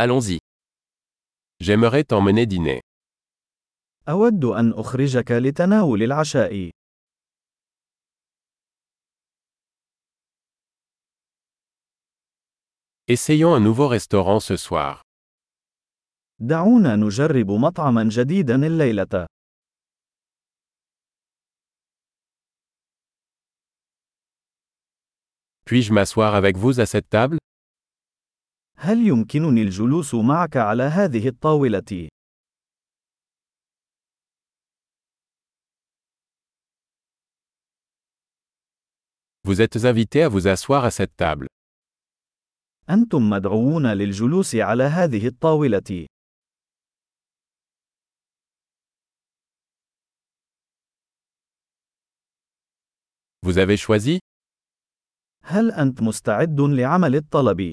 Allons-y. J'aimerais t'emmener dîner. أود أن أخرجك لتناول العشاء. Essayons un nouveau restaurant ce soir. دعونا نجرب مطعما جديدا الليلة. Puis-je m'asseoir avec vous à cette table هل يمكنني الجلوس معك على هذه الطاولة؟ Vous êtes invité à vous asseoir à cette table. أنتم مدعوون للجلوس على هذه الطاولة. Vous avez choisi هل أنت مستعد لعمل الطلب؟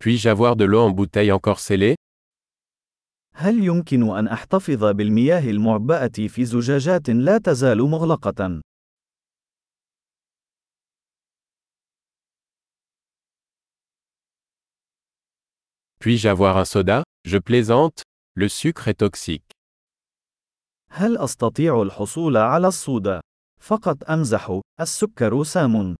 Puis-je avoir de l'eau en bouteille encore scellée هل يمكن أن أحتفظ بالمياه المعبأة في زجاجات لا تزال مغلقة؟ Puis-je avoir un soda Je plaisante, le sucre est toxique. هل أستطيع الحصول على الصودا؟ فقط أمزح، السكر سام.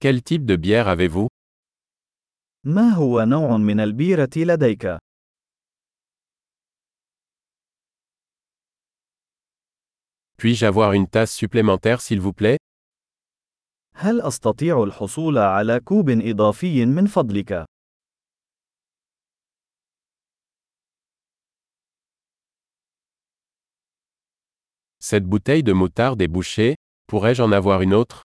Quel type de bière avez-vous ما هو نوع من البيرة لديك؟ Puis-je avoir une tasse supplémentaire s'il vous plaît هل أستطيع الحصول على كوب إضافي من فضلك؟ Cette bouteille de moutarde est bouchée, pourrais-je en avoir une autre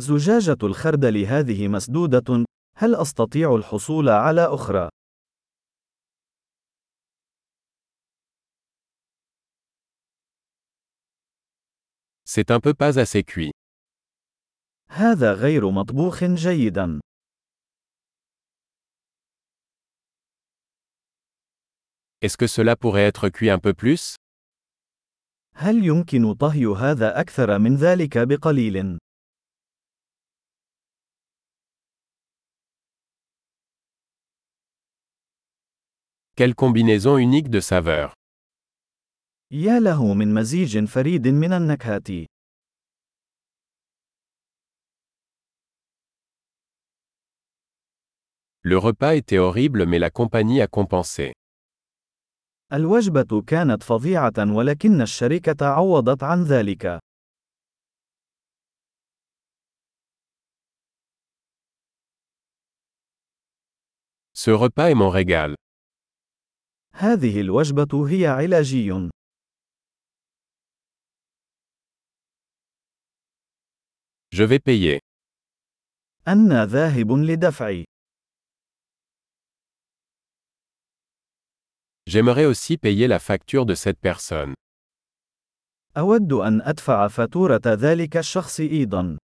زجاجة الخردل هذه مسدودة، هل أستطيع الحصول على أخرى؟ C'est un peu pas assez cuit. هذا غير مطبوخ جيدا. Est-ce que cela pourrait être cuit un peu plus هل يمكن طهي هذا أكثر من ذلك بقليل؟ Quelle combinaison unique de saveurs. يا له من مزيج فريد من النكهات. Le repas était horrible mais la compagnie a compensé. الوجبة كانت فظيعة ولكن الشركة عوضت عن ذلك. Ce repas est mon régal. هذه الوجبة هي علاجي. Je vais payer. أنا ذاهب لدفع. J'aimerais aussi payer la facture de cette personne. أود أن أدفع فاتورة ذلك الشخص أيضا.